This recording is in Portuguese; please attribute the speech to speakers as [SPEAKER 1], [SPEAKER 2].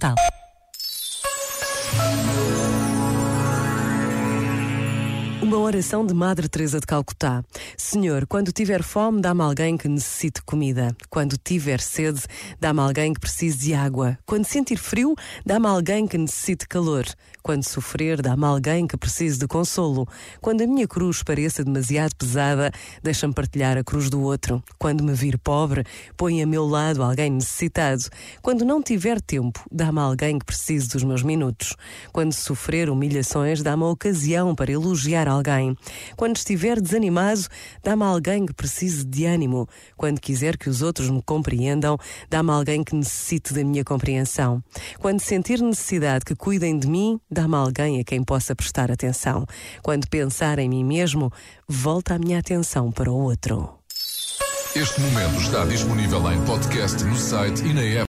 [SPEAKER 1] 搞
[SPEAKER 2] Uma oração de Madre Teresa de Calcutá. Senhor, quando tiver fome, dá-me alguém que necessite comida. Quando tiver sede, dá-me alguém que precise de água. Quando sentir frio, dá-me alguém que necessite calor. Quando sofrer, dá-me alguém que precise de consolo. Quando a minha cruz pareça demasiado pesada, deixa-me partilhar a cruz do outro. Quando me vir pobre, põe a meu lado alguém necessitado. Quando não tiver tempo, dá-me alguém que precise dos meus minutos. Quando sofrer humilhações, dá-me a ocasião para elogiar alguém. Quando estiver desanimado, dá-me alguém que precise de ânimo. Quando quiser que os outros me compreendam, dá-me alguém que necessite da minha compreensão. Quando sentir necessidade que cuidem de mim, dá-me alguém a quem possa prestar atenção. Quando pensar em mim mesmo, volta a minha atenção para o outro.
[SPEAKER 3] Este momento está disponível em podcast no site e na app.